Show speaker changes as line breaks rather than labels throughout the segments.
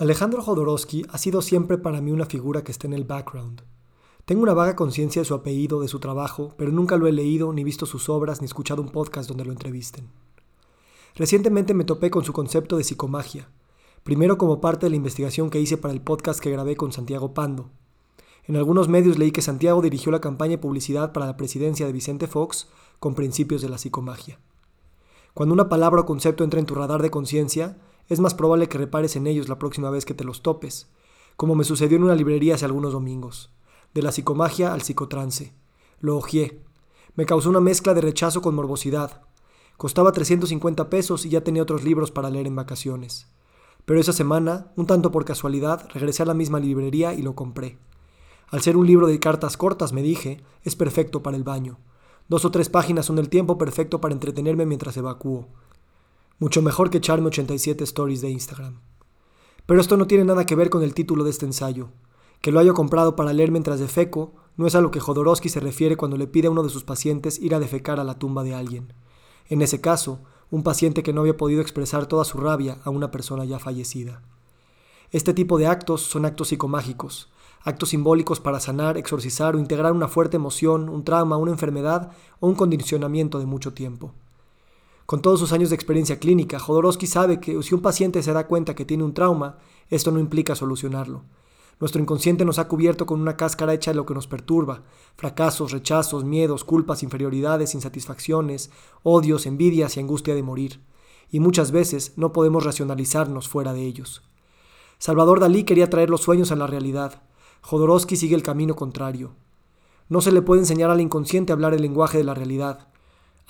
Alejandro Jodorowsky ha sido siempre para mí una figura que está en el background. Tengo una vaga conciencia de su apellido, de su trabajo, pero nunca lo he leído, ni visto sus obras, ni escuchado un podcast donde lo entrevisten. Recientemente me topé con su concepto de psicomagia, primero como parte de la investigación que hice para el podcast que grabé con Santiago Pando. En algunos medios leí que Santiago dirigió la campaña de publicidad para la presidencia de Vicente Fox con principios de la psicomagia. Cuando una palabra o concepto entra en tu radar de conciencia, es más probable que repares en ellos la próxima vez que te los topes, como me sucedió en una librería hace algunos domingos. De la psicomagia al psicotrance. Lo ojeé. Me causó una mezcla de rechazo con morbosidad. Costaba 350 pesos y ya tenía otros libros para leer en vacaciones. Pero esa semana, un tanto por casualidad, regresé a la misma librería y lo compré. Al ser un libro de cartas cortas, me dije, es perfecto para el baño. Dos o tres páginas son el tiempo perfecto para entretenerme mientras evacúo. Mucho mejor que echarme 87 stories de Instagram. Pero esto no tiene nada que ver con el título de este ensayo. Que lo haya comprado para leer mientras defeco no es a lo que Jodorowsky se refiere cuando le pide a uno de sus pacientes ir a defecar a la tumba de alguien. En ese caso, un paciente que no había podido expresar toda su rabia a una persona ya fallecida. Este tipo de actos son actos psicomágicos, actos simbólicos para sanar, exorcizar o integrar una fuerte emoción, un trauma, una enfermedad o un condicionamiento de mucho tiempo. Con todos sus años de experiencia clínica, Jodorowsky sabe que si un paciente se da cuenta que tiene un trauma, esto no implica solucionarlo. Nuestro inconsciente nos ha cubierto con una cáscara hecha de lo que nos perturba, fracasos, rechazos, miedos, culpas, inferioridades, insatisfacciones, odios, envidias y angustia de morir. Y muchas veces no podemos racionalizarnos fuera de ellos. Salvador Dalí quería traer los sueños a la realidad. Jodorowsky sigue el camino contrario. No se le puede enseñar al inconsciente a hablar el lenguaje de la realidad.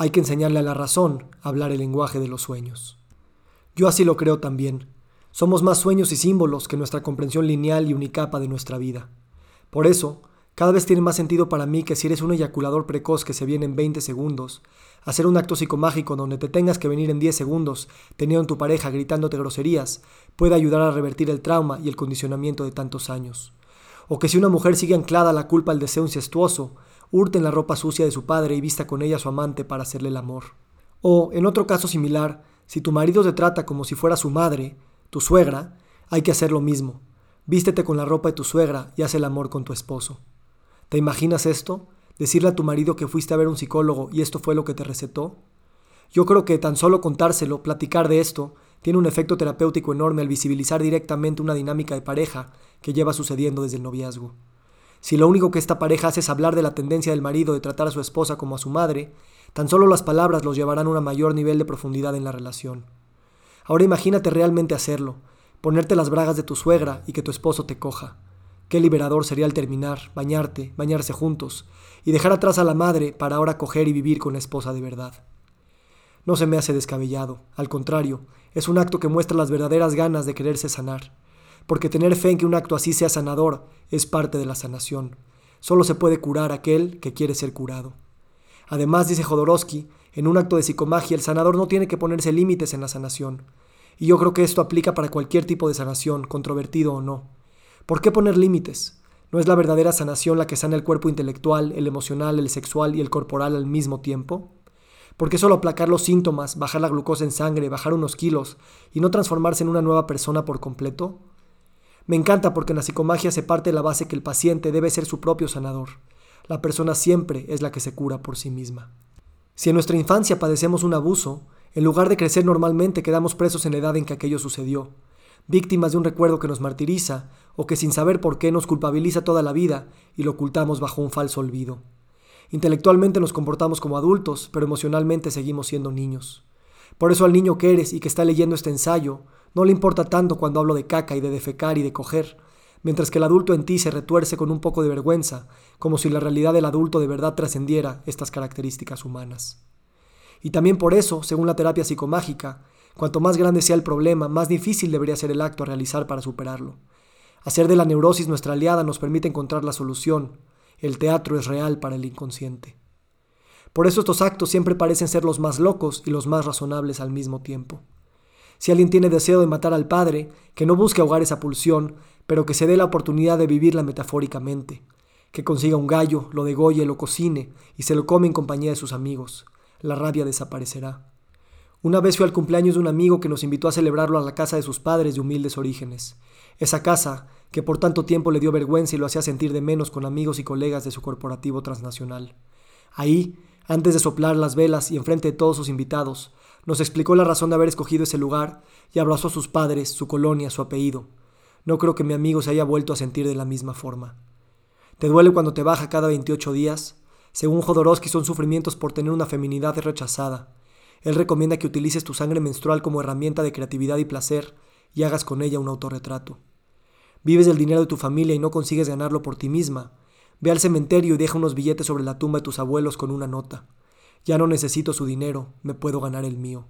Hay que enseñarle a la razón a hablar el lenguaje de los sueños. Yo así lo creo también. Somos más sueños y símbolos que nuestra comprensión lineal y unicapa de nuestra vida. Por eso, cada vez tiene más sentido para mí que si eres un eyaculador precoz que se viene en 20 segundos, hacer un acto psicomágico donde te tengas que venir en 10 segundos teniendo en tu pareja gritándote groserías puede ayudar a revertir el trauma y el condicionamiento de tantos años. O que si una mujer sigue anclada a la culpa al deseo incestuoso, hurte en la ropa sucia de su padre y vista con ella a su amante para hacerle el amor. O, en otro caso similar, si tu marido te trata como si fuera su madre, tu suegra, hay que hacer lo mismo. Vístete con la ropa de tu suegra y haz el amor con tu esposo. ¿Te imaginas esto? Decirle a tu marido que fuiste a ver un psicólogo y esto fue lo que te recetó. Yo creo que tan solo contárselo, platicar de esto, tiene un efecto terapéutico enorme al visibilizar directamente una dinámica de pareja que lleva sucediendo desde el noviazgo. Si lo único que esta pareja hace es hablar de la tendencia del marido de tratar a su esposa como a su madre, tan solo las palabras los llevarán a un mayor nivel de profundidad en la relación. Ahora imagínate realmente hacerlo, ponerte las bragas de tu suegra y que tu esposo te coja. Qué liberador sería el terminar, bañarte, bañarse juntos, y dejar atrás a la madre para ahora coger y vivir con la esposa de verdad. No se me hace descabellado, al contrario, es un acto que muestra las verdaderas ganas de quererse sanar porque tener fe en que un acto así sea sanador es parte de la sanación. Solo se puede curar aquel que quiere ser curado. Además, dice Jodorowsky, en un acto de psicomagia el sanador no tiene que ponerse límites en la sanación. Y yo creo que esto aplica para cualquier tipo de sanación, controvertido o no. ¿Por qué poner límites? ¿No es la verdadera sanación la que sana el cuerpo intelectual, el emocional, el sexual y el corporal al mismo tiempo? ¿Por qué solo aplacar los síntomas, bajar la glucosa en sangre, bajar unos kilos y no transformarse en una nueva persona por completo? Me encanta porque en la psicomagia se parte la base que el paciente debe ser su propio sanador. La persona siempre es la que se cura por sí misma. Si en nuestra infancia padecemos un abuso, en lugar de crecer normalmente quedamos presos en la edad en que aquello sucedió, víctimas de un recuerdo que nos martiriza o que sin saber por qué nos culpabiliza toda la vida y lo ocultamos bajo un falso olvido. Intelectualmente nos comportamos como adultos, pero emocionalmente seguimos siendo niños. Por eso al niño que eres y que está leyendo este ensayo, no le importa tanto cuando hablo de caca y de defecar y de coger, mientras que el adulto en ti se retuerce con un poco de vergüenza, como si la realidad del adulto de verdad trascendiera estas características humanas. Y también por eso, según la terapia psicomágica, cuanto más grande sea el problema, más difícil debería ser el acto a realizar para superarlo. Hacer de la neurosis nuestra aliada nos permite encontrar la solución. El teatro es real para el inconsciente. Por eso estos actos siempre parecen ser los más locos y los más razonables al mismo tiempo. Si alguien tiene deseo de matar al padre, que no busque ahogar esa pulsión, pero que se dé la oportunidad de vivirla metafóricamente. Que consiga un gallo, lo degolle, lo cocine y se lo come en compañía de sus amigos. La rabia desaparecerá. Una vez fui al cumpleaños de un amigo que nos invitó a celebrarlo a la casa de sus padres de humildes orígenes. Esa casa, que por tanto tiempo le dio vergüenza y lo hacía sentir de menos con amigos y colegas de su corporativo transnacional. Ahí, antes de soplar las velas y enfrente de todos sus invitados, nos explicó la razón de haber escogido ese lugar y abrazó a sus padres, su colonia, su apellido. No creo que mi amigo se haya vuelto a sentir de la misma forma. ¿Te duele cuando te baja cada 28 días? Según Jodorowsky son sufrimientos por tener una feminidad rechazada. Él recomienda que utilices tu sangre menstrual como herramienta de creatividad y placer y hagas con ella un autorretrato. Vives del dinero de tu familia y no consigues ganarlo por ti misma. Ve al cementerio y deja unos billetes sobre la tumba de tus abuelos con una nota. Ya no necesito su dinero, me puedo ganar el mío.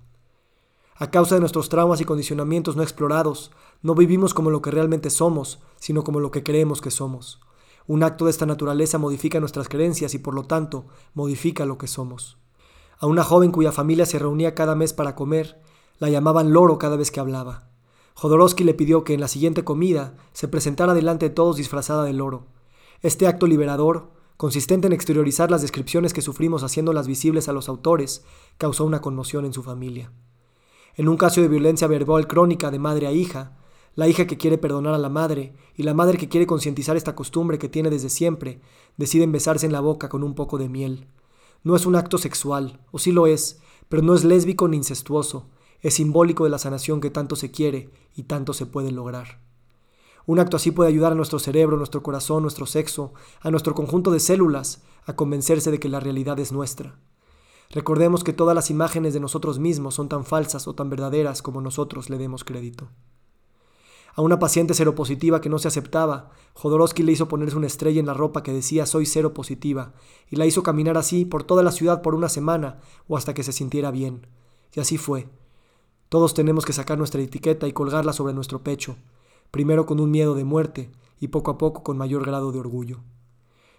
A causa de nuestros traumas y condicionamientos no explorados, no vivimos como lo que realmente somos, sino como lo que creemos que somos. Un acto de esta naturaleza modifica nuestras creencias y por lo tanto modifica lo que somos. A una joven cuya familia se reunía cada mes para comer, la llamaban loro cada vez que hablaba. Jodorowsky le pidió que en la siguiente comida se presentara delante de todos disfrazada de loro. Este acto liberador, consistente en exteriorizar las descripciones que sufrimos haciéndolas visibles a los autores, causó una conmoción en su familia. En un caso de violencia verbal crónica de madre a hija, la hija que quiere perdonar a la madre y la madre que quiere concientizar esta costumbre que tiene desde siempre, deciden besarse en la boca con un poco de miel. No es un acto sexual, o sí lo es, pero no es lésbico ni incestuoso, es simbólico de la sanación que tanto se quiere y tanto se puede lograr. Un acto así puede ayudar a nuestro cerebro, nuestro corazón, nuestro sexo, a nuestro conjunto de células, a convencerse de que la realidad es nuestra. Recordemos que todas las imágenes de nosotros mismos son tan falsas o tan verdaderas como nosotros le demos crédito. A una paciente seropositiva que no se aceptaba, Jodorowsky le hizo ponerse una estrella en la ropa que decía soy seropositiva y la hizo caminar así por toda la ciudad por una semana o hasta que se sintiera bien. Y así fue. Todos tenemos que sacar nuestra etiqueta y colgarla sobre nuestro pecho, primero con un miedo de muerte y poco a poco con mayor grado de orgullo.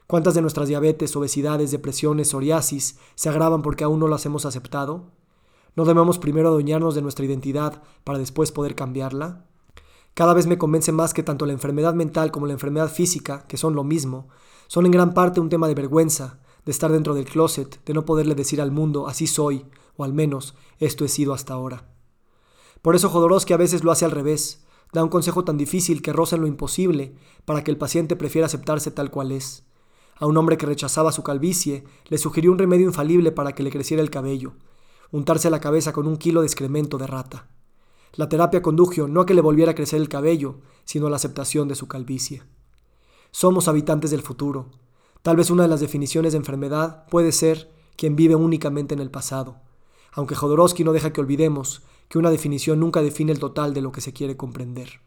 ¿Cuántas de nuestras diabetes, obesidades, depresiones, psoriasis se agravan porque aún no las hemos aceptado? ¿No debemos primero adueñarnos de nuestra identidad para después poder cambiarla? Cada vez me convence más que tanto la enfermedad mental como la enfermedad física, que son lo mismo, son en gran parte un tema de vergüenza, de estar dentro del closet, de no poderle decir al mundo así soy, o al menos esto he sido hasta ahora. Por eso Jodorowsky a veces lo hace al revés, da un consejo tan difícil que roza en lo imposible para que el paciente prefiera aceptarse tal cual es. A un hombre que rechazaba su calvicie, le sugirió un remedio infalible para que le creciera el cabello, untarse la cabeza con un kilo de excremento de rata. La terapia condujo no a que le volviera a crecer el cabello, sino a la aceptación de su calvicie. Somos habitantes del futuro. Tal vez una de las definiciones de enfermedad puede ser quien vive únicamente en el pasado, aunque Jodorowsky no deja que olvidemos que una definición nunca define el total de lo que se quiere comprender.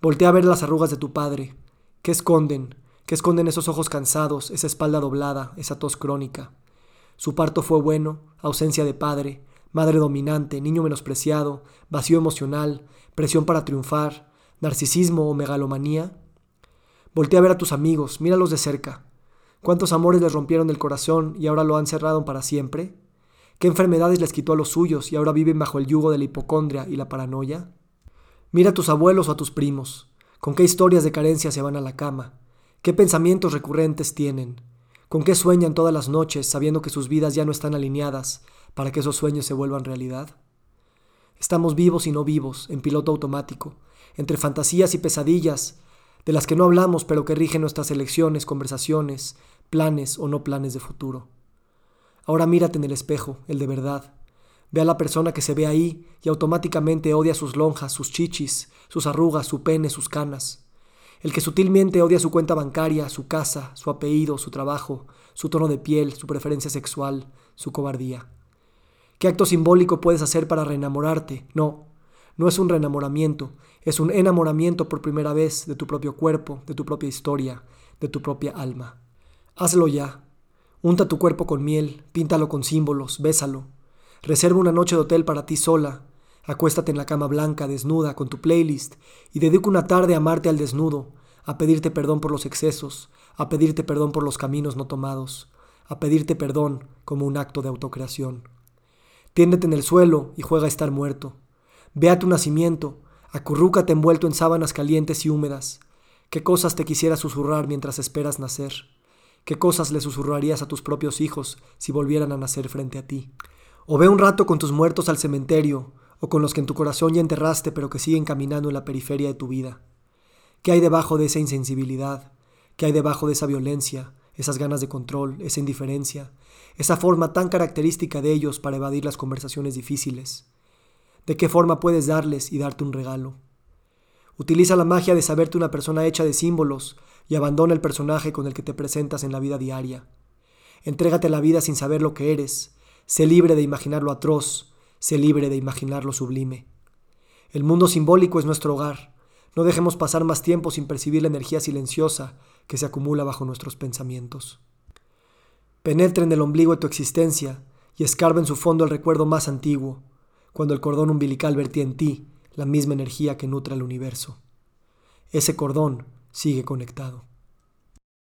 Voltea a ver las arrugas de tu padre. ¿Qué esconden? ¿Qué esconden esos ojos cansados, esa espalda doblada, esa tos crónica? Su parto fue bueno, ausencia de padre, madre dominante, niño menospreciado, vacío emocional, presión para triunfar, narcisismo o megalomanía? Voltea a ver a tus amigos, míralos de cerca. ¿Cuántos amores les rompieron el corazón y ahora lo han cerrado para siempre? ¿Qué enfermedades les quitó a los suyos y ahora viven bajo el yugo de la hipocondria y la paranoia? Mira a tus abuelos o a tus primos. ¿Con qué historias de carencia se van a la cama? ¿Qué pensamientos recurrentes tienen? ¿Con qué sueñan todas las noches sabiendo que sus vidas ya no están alineadas para que esos sueños se vuelvan realidad? Estamos vivos y no vivos, en piloto automático, entre fantasías y pesadillas, de las que no hablamos pero que rigen nuestras elecciones, conversaciones, planes o no planes de futuro. Ahora mírate en el espejo, el de verdad. Ve a la persona que se ve ahí y automáticamente odia sus lonjas, sus chichis, sus arrugas, su pene, sus canas. El que sutilmente odia su cuenta bancaria, su casa, su apellido, su trabajo, su tono de piel, su preferencia sexual, su cobardía. ¿Qué acto simbólico puedes hacer para reenamorarte? No, no es un reenamoramiento, es un enamoramiento por primera vez de tu propio cuerpo, de tu propia historia, de tu propia alma. Hazlo ya. Unta tu cuerpo con miel, píntalo con símbolos, bésalo. Reserva una noche de hotel para ti sola. Acuéstate en la cama blanca, desnuda, con tu playlist, y dedica una tarde a amarte al desnudo, a pedirte perdón por los excesos, a pedirte perdón por los caminos no tomados, a pedirte perdón como un acto de autocreación. Tiéndete en el suelo y juega a estar muerto. Ve a tu nacimiento, acurrúcate envuelto en sábanas calientes y húmedas. ¿Qué cosas te quisiera susurrar mientras esperas nacer? ¿Qué cosas le susurrarías a tus propios hijos si volvieran a nacer frente a ti? O ve un rato con tus muertos al cementerio, o con los que en tu corazón ya enterraste pero que siguen caminando en la periferia de tu vida. ¿Qué hay debajo de esa insensibilidad? ¿Qué hay debajo de esa violencia, esas ganas de control, esa indiferencia, esa forma tan característica de ellos para evadir las conversaciones difíciles? ¿De qué forma puedes darles y darte un regalo? Utiliza la magia de saberte una persona hecha de símbolos y abandona el personaje con el que te presentas en la vida diaria. Entrégate a la vida sin saber lo que eres. Sé libre de imaginar lo atroz. Sé libre de imaginar lo sublime. El mundo simbólico es nuestro hogar. No dejemos pasar más tiempo sin percibir la energía silenciosa que se acumula bajo nuestros pensamientos. Penetra en el ombligo de tu existencia y escarba en su fondo el recuerdo más antiguo, cuando el cordón umbilical vertía en ti la misma energía que nutre el universo. Ese cordón sigue conectado.